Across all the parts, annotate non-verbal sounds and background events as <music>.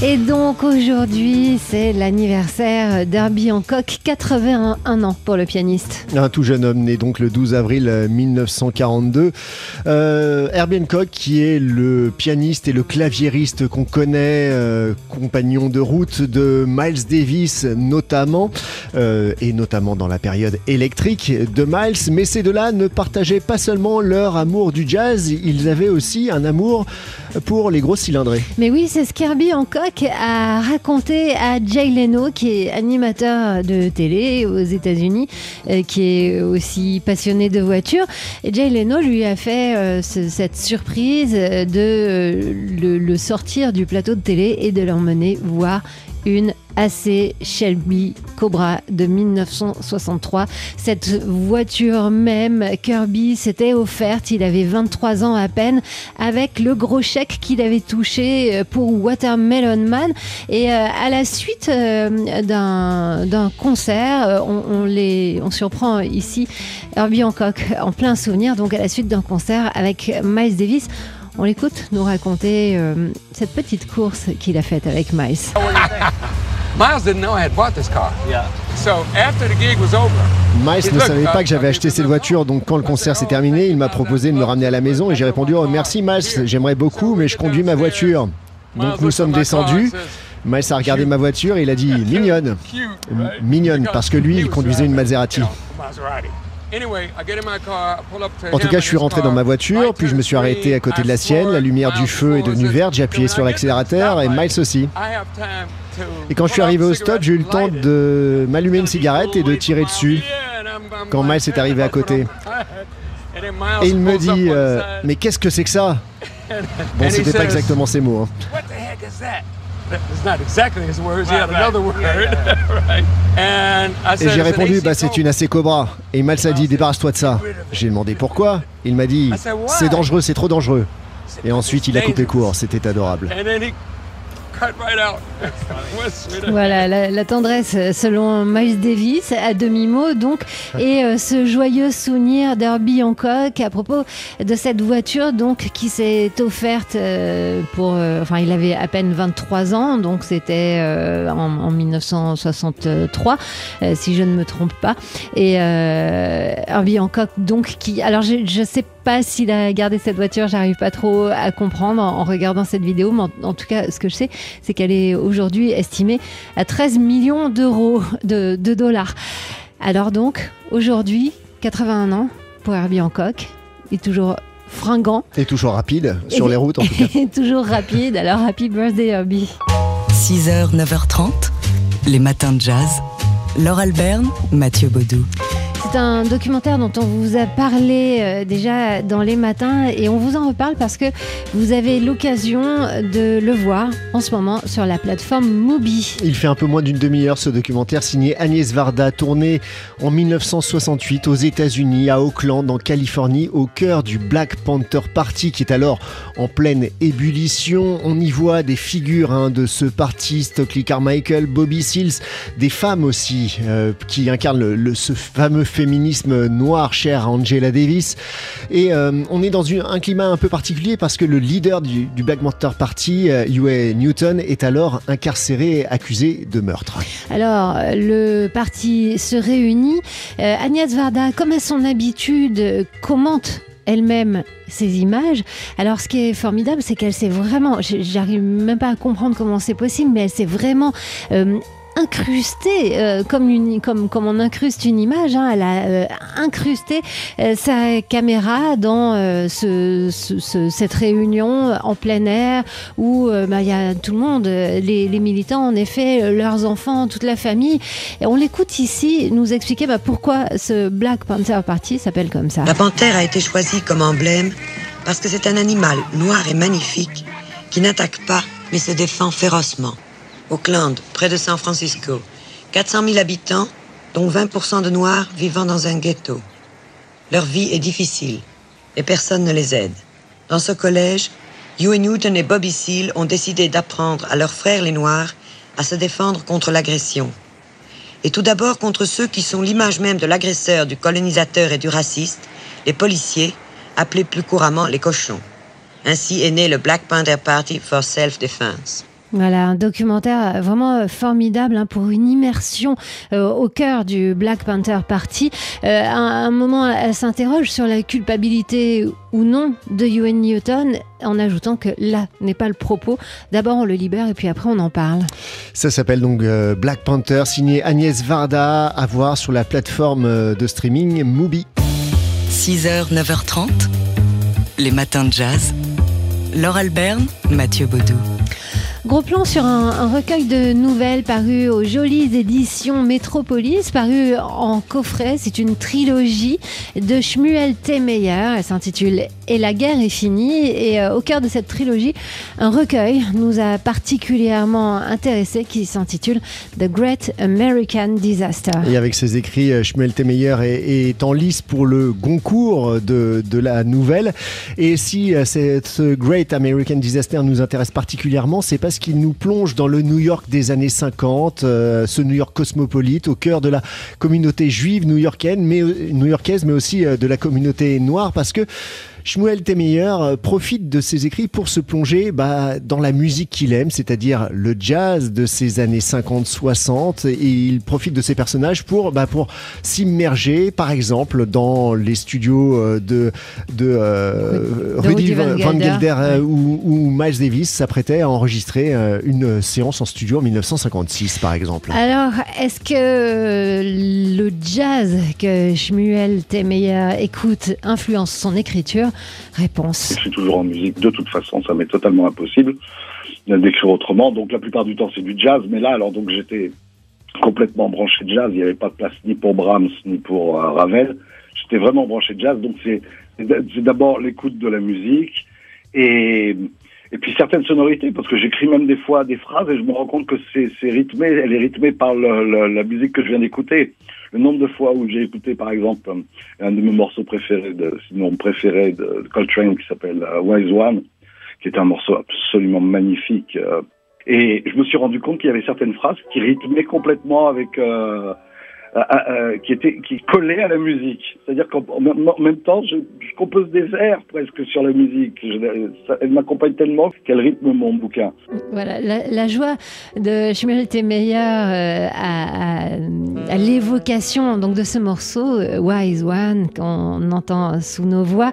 Et donc aujourd'hui, c'est l'anniversaire d'Herbie Hancock, 81 ans pour le pianiste. Un tout jeune homme né donc le 12 avril 1942. Euh, Herbie Hancock qui est le pianiste et le claviériste qu'on connaît, euh, compagnon de route de Miles Davis notamment, euh, et notamment dans la période électrique de Miles. Mais ces deux-là ne partageaient pas seulement leur amour du jazz, ils avaient aussi un amour pour les grosses cylindrées. Mais oui, c'est ce qu'Herbie Hancock a raconté à Jay Leno, qui est animateur de télé aux États-Unis, euh, qui est aussi passionné de voitures. Et Jay Leno lui a fait euh, ce- cette surprise de euh, le sortir du plateau de télé et de l'emmener voir une AC Shelby Cobra de 1963. Cette voiture même, Kirby s'était offerte, il avait 23 ans à peine, avec le gros chèque qu'il avait touché euh, pour Watermelon Man. Et euh, à la suite euh, d'un concert, on, on les, on surprend ici Herbie Hancock en plein souvenir, donc à la suite d'un concert avec Miles Davis. On l'écoute nous raconter euh, cette petite course qu'il a faite avec Miles. <laughs> Miles didn't know I had bought this car. Yeah. So after the gig was over, Miles ne savait pas que j'avais acheté cette voiture, donc quand le concert s'est terminé, il m'a proposé de me ramener à la maison et j'ai répondu oh, Merci Miles, j'aimerais beaucoup, mais je conduis ma voiture. Donc nous sommes descendus. Miles a regardé ma voiture et il a dit mignonne. mignonne, parce que lui, il conduisait une Maserati. You know, Maserati. Anyway, I get in my car, I pull up to En tout cas, je suis rentré dans ma voiture, puis je me suis arrêté à côté de la sienne. La lumière du feu est devenue verte. J'ai appuyé sur "When I get to the l'accélérateur et Miles aussi. Et quand je suis arrivé au stop, j'ai eu le temps de m'allumer une cigarette et de tirer dessus. Quand Miles est arrivé à côté. <laughs> Et il me dit euh, Mais qu'est-ce que c'est que ça? <laughs> Bon, c'était pas exactement ces mots. hein. It's not exactly his words. He had another word. <laughs> right. And I Et said, j'ai "It's an répondu Bah, c'est une AC Cobra. Et Miles a dit Débarrasse-toi de ça. J'ai demandé pourquoi. Il m'a dit C'est dangereux, c'est trop dangereux. Et ensuite, il a coupé court. C'était adorable. Voilà, la, tendresse euh, selon Miles Davis, à demi-mot donc, et euh, ce joyeux souvenir d'Herbie Hancock à propos de cette voiture donc qui s'est offerte euh, pour, enfin il avait à peine 23 ans, donc c'était en, en 1963, euh, si je ne me trompe pas, et Herbie Hancock donc qui, alors je, je sais pas s'il a gardé cette voiture, j'arrive pas trop à comprendre en, en regardant cette vidéo, mais en, en tout cas ce que je sais, c'est qu'elle est aujourd'hui estimée à 13 millions d'euros, de, de dollars. Alors donc, aujourd'hui, 81 ans pour Herbie Hancock, il est toujours fringant, Et toujours rapide, sur Et- les routes en tout cas. et <laughs> toujours rapide. Alors, happy birthday Herbie 6h, 9h30, les matins de jazz. Laure Alberne, Mathieu Baudou. C'est un documentaire dont on vous a parlé euh, déjà dans les matins et on vous en reparle parce que vous avez l'occasion de le voir en ce moment sur la plateforme Mubi. Il fait un peu moins d'une demi-heure ce documentaire signé Agnès Varda, tourné en 1968 aux États-Unis, à Oakland, en Californie, au cœur du Black Panther Party qui est alors en pleine ébullition. On y voit des figures hein, de ce parti, Stockley Carmichael, Bobby Seals, des femmes aussi euh, qui incarnent ce fameux féminisme noir cher Angela Davis. Et euh, on est dans un climat un peu particulier parce que le leader du, Black Panther Party, euh, Huey Newton, est alors incarcéré, accusé de meurtre. Alors, euh, le parti se réunit. Euh, Agnès Varda, comme à son habitude, euh, commente elle-même ces images. Alors, ce qui est formidable, c'est qu'elle s'est vraiment, j'arrive même pas à comprendre comment c'est possible, mais elle s'est vraiment euh, incrustée, euh, comme, comme, comme on incruste une image, hein, elle a euh, incrusté euh, sa caméra dans euh, ce, ce- ce- cette réunion en plein air où bah, il y a tout le monde, les, militants, en effet, leurs enfants, toute la famille. Et on l'écoute ici nous expliquer bah, pourquoi ce Black Panther Party s'appelle comme ça. La panthère a été choisie comme emblème parce que c'est un animal noir et magnifique qui n'attaque pas mais se défend férocement. Auckland, près de San Francisco, 400 000 habitants, dont 20% de noirs vivant dans un ghetto. Leur vie est difficile et personne ne les aide. Dans ce collège, Huey Newton et Bobby Seale ont décidé d'apprendre à leurs frères les Noirs à se défendre contre l'agression. Et tout d'abord contre ceux qui sont l'image même de l'agresseur, du colonisateur et du raciste, les policiers, appelés plus couramment les cochons. Ainsi est né le Black Panther Party for Self-Defense. Voilà, un documentaire vraiment formidable hein, pour une immersion euh, au cœur du Black Panther Party. Euh, à un moment, elle s'interroge sur la culpabilité ou non de Ewan Newton, en ajoutant que là n'est pas le propos. D'abord, on le libère et puis après, on en parle. Ça s'appelle donc euh, Black Panther, signé Agnès Varda, à voir sur la plateforme de streaming Mubi. 6h, 9h30, les matins de jazz. Laure Alberne, Mathieu Baudou. Gros plan sur un, recueil de nouvelles paru aux jolies éditions Métropolis, paru en coffret. C'est une trilogie de Shmuel T. Meyer. Elle s'intitule Et la guerre est finie. Et euh, au cœur de cette trilogie, un recueil nous a particulièrement intéressé qui s'intitule The Great American Disaster. Et avec ses écrits, euh, Shmuel T. Meyer est, en lice pour le Goncourt de, de la nouvelle. Et si euh, cette Great American Disaster nous intéresse particulièrement, c'est parce qu'il nous plonge dans le New York des années 50, euh, ce New York cosmopolite, au cœur de la communauté juive new-yorkaise, mais, new-yorkaise, mais aussi de la communauté noire, parce que Shmuel Temeyer euh, profite de ses écrits pour se plonger bah, dans la musique qu'il aime, c'est-à-dire le jazz de ces années 50-60. Et il profite de ses personnages pour, bah, pour s'immerger, par exemple, dans les studios euh, de, de, euh, Rudy Van, Gelder, où, où, Miles Davis s'apprêtait à enregistrer une séance en studio en 1956, par exemple. Alors, est-ce que le jazz que Shmuel Temeyer écoute influence son écriture? Réponse. Je suis toujours en musique, de toute façon, ça m'est totalement impossible d'écrire autrement. Donc la plupart du temps, c'est du jazz. Mais là, alors donc j'étais complètement branché jazz. Il n'y avait pas de place ni pour Brahms ni pour euh, Ravel. J'étais vraiment branché jazz. Donc c'est d'abord l'écoute de la musique et et puis certaines sonorités, parce que j'écris même des fois des phrases et je me rends compte que c'est rythmé, elle est rythmée par la musique que je viens d'écouter. Le nombre de fois où j'ai écouté, par exemple, un de mes morceaux préférés, de, sinon préféré de, Coltrane, qui s'appelle euh, Wise One, qui est un morceau absolument magnifique. Euh, et je me suis rendu compte qu'il y avait certaines phrases qui rythmaient complètement avec euh, euh, euh, euh, qui était qui collait à la musique. C'est-à-dire qu'en même temps, je, compose des airs presque sur la musique. Elle m'accompagne tellement qu'elle rythme mon bouquin. Voilà, la, joie de Schmidt Meyer euh, à, à l'évocation donc de ce morceau Wise One qu'on entend sous nos voix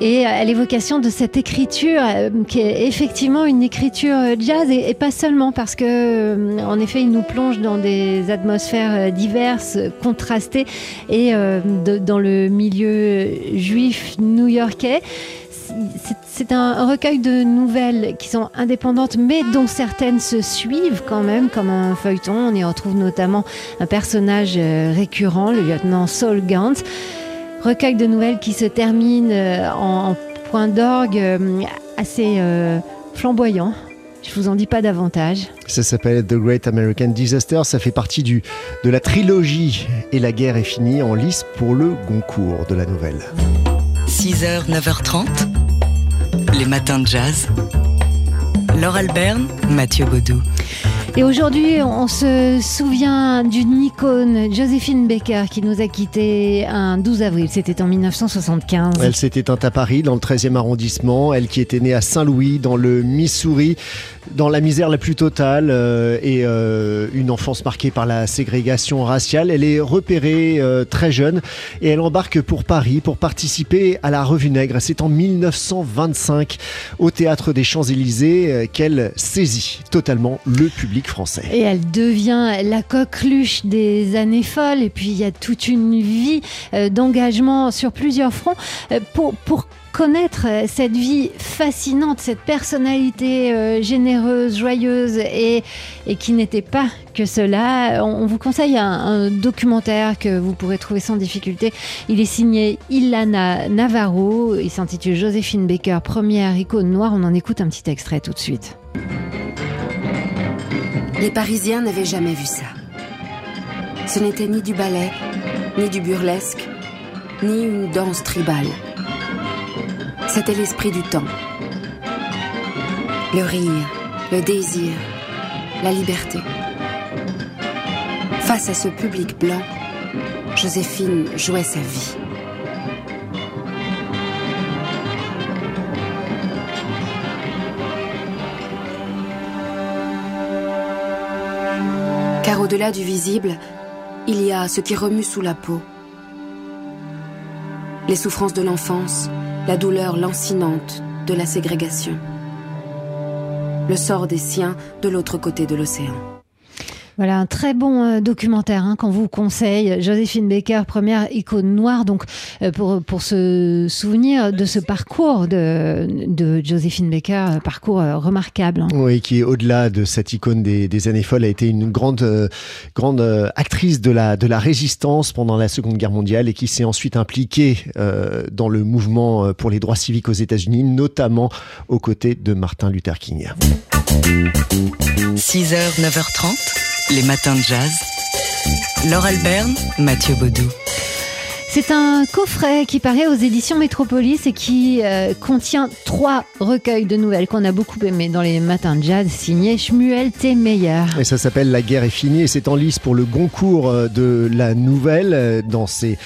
et à l'évocation de cette écriture qui est effectivement une écriture jazz et, pas seulement parce que en effet il nous plonge dans des atmosphères diverses contrastées et euh, dans le milieu juif new-yorkais c'est un recueil de nouvelles qui sont indépendantes, mais dont certaines se suivent quand même, comme un feuilleton. On y retrouve notamment un personnage euh, récurrent, le lieutenant Saul Gantz. Recueil de nouvelles qui se termine euh, en point d'orgue assez flamboyant. Je vous en dis pas davantage. Ça s'appelle The Great American Disaster. Ça fait partie du, de la trilogie Et la guerre est finie en lice pour le Goncourt de la nouvelle. 6h, 9h30, les matins de jazz. Laure Alberne, Mathieu Baudou. Et aujourd'hui, on se souvient d'une icône, Joséphine Baker, qui nous a quittés un 12 avril. C'était en 1975. Elle s'est éteinte à Paris, dans le 13e arrondissement. Elle qui était née à Saint-Louis, dans le Missouri, dans la misère la plus totale euh, et euh, une enfance marquée par la ségrégation raciale. Elle est repérée euh, très jeune et elle embarque pour Paris pour participer à la Revue Nègre. C'est en 1925 au Théâtre des Champs-Élysées qu'elle saisit totalement le public français. Et elle devient la coqueluche des années folles. Et puis il y a toute une vie euh, d'engagement sur plusieurs fronts euh, pour, pour connaître euh, cette vie fascinante, cette personnalité généreuse, joyeuse et, et qui n'était pas que cela. On, vous conseille un, un, documentaire que vous pourrez trouver sans difficulté. Il est signé Ilana Navarro. Il s'intitule Joséphine Baker, première icône noire. On en écoute un petit extrait tout de suite. Les Parisiens n'avaient jamais vu ça. Ce n'était ni du ballet, ni du burlesque, ni une danse tribale. C'était l'esprit du temps. Le rire, le désir, la liberté. Face à ce public blanc, Joséphine jouait sa vie. Car au-delà du visible, il y a ce qui remue sous la peau. Les souffrances de l'enfance, la douleur lancinante de la ségrégation. Le sort des siens de l'autre côté de l'océan. Voilà, un très bon euh, documentaire hein, qu'on vous conseille. Joséphine Baker, première icône noire, donc euh, pour, pour se souvenir de ce parcours de, de Joséphine Baker, euh, parcours remarquable. Hein. Oui, qui au-delà de cette icône des, des, années folles, a été une grande, grande actrice de la, de la résistance pendant la Seconde Guerre mondiale et qui s'est ensuite impliquée dans le mouvement pour les droits civiques aux États-Unis, notamment aux côtés de Martin Luther King. 6h, 9h30. Les matins de jazz. Laure Alberne, Mathieu Baudou. C'est un coffret qui paraît aux éditions Métropolis et qui euh, contient trois recueils de nouvelles qu'on a beaucoup aimés dans les matins de jazz, signé Shmuel T. Meyer. Et ça s'appelle La guerre est finie et c'est en lice pour le Goncourt euh, de la nouvelle euh, dans ces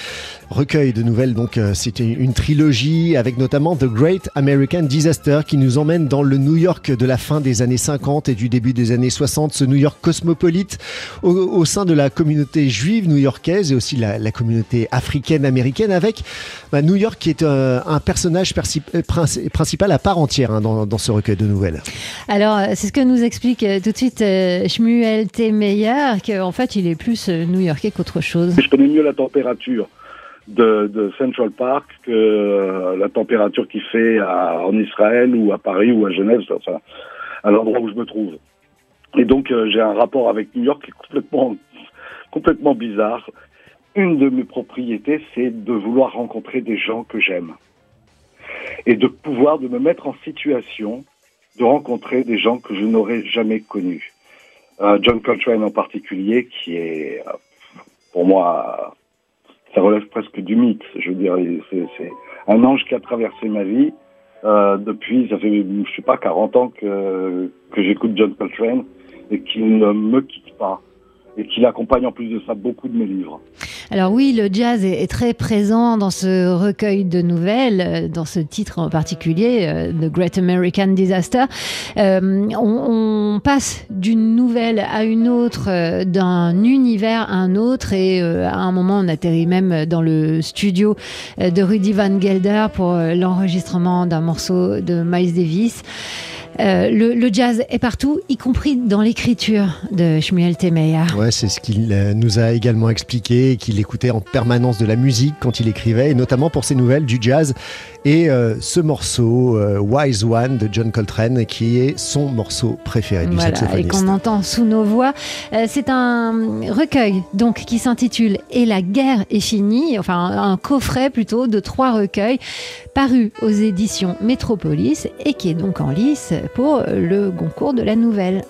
recueil de nouvelles. Donc, euh, c'était une trilogie avec notamment The Great American Disaster qui nous emmène dans le New York de la fin des années 50 et du début des années 60, ce New York cosmopolite au, sein de la communauté juive new-yorkaise et aussi la, communauté africaine-américaine avec bah, New York qui est euh, un personnage euh, principal à part entière hein, dans, ce recueil de nouvelles. Alors, c'est ce que nous explique tout de suite Shmuel T. Meyer, qu'en fait, il est plus new-yorkais qu'autre chose. Je connais mieux la température de, de, Central Park que euh, la température qu'il fait à, en Israël ou à Paris ou à Genève, enfin, à l'endroit où je me trouve. Et donc euh, j'ai un rapport avec New York qui est complètement, complètement bizarre. Une de mes propriétés, c'est de vouloir rencontrer des gens que j'aime et de pouvoir de me mettre en situation de rencontrer des gens que je n'aurais jamais connus. Euh, John Coltrane en particulier, qui est pour moi ça relève presque du mythe. Je veux dire, c'est un ange qui a traversé ma vie. Euh, depuis, ça fait, je sais pas, 40 ans que, que j'écoute John Coltrane et qui ne me quitte pas et qui l'accompagne en plus de ça beaucoup de mes livres. Alors oui, le jazz est, très présent dans ce recueil de nouvelles, euh, dans ce titre en particulier, euh, The Great American Disaster. Euh, on, passe d'une nouvelle à une autre, d'un univers à un autre, et à un moment on atterrit même dans le studio de Rudy Van Gelder pour l'enregistrement d'un morceau de Miles Davis. Euh, le, jazz est partout, y compris dans l'écriture de Shmuel Temeyer. Ouais, c'est ce qu'il euh, nous a également expliqué, qu'il écoutait en permanence de la musique quand il écrivait, et notamment pour ses nouvelles du jazz. Et euh, ce morceau, Wise One de John Coltrane, qui est son morceau préféré du voilà, Et qu'on entend sous nos voix. c'est un recueil donc qui s'intitule Et la guerre est finie, enfin un coffret plutôt de trois recueils paru aux éditions Métropolis et qui est donc en lice pour le concours de la nouvelle.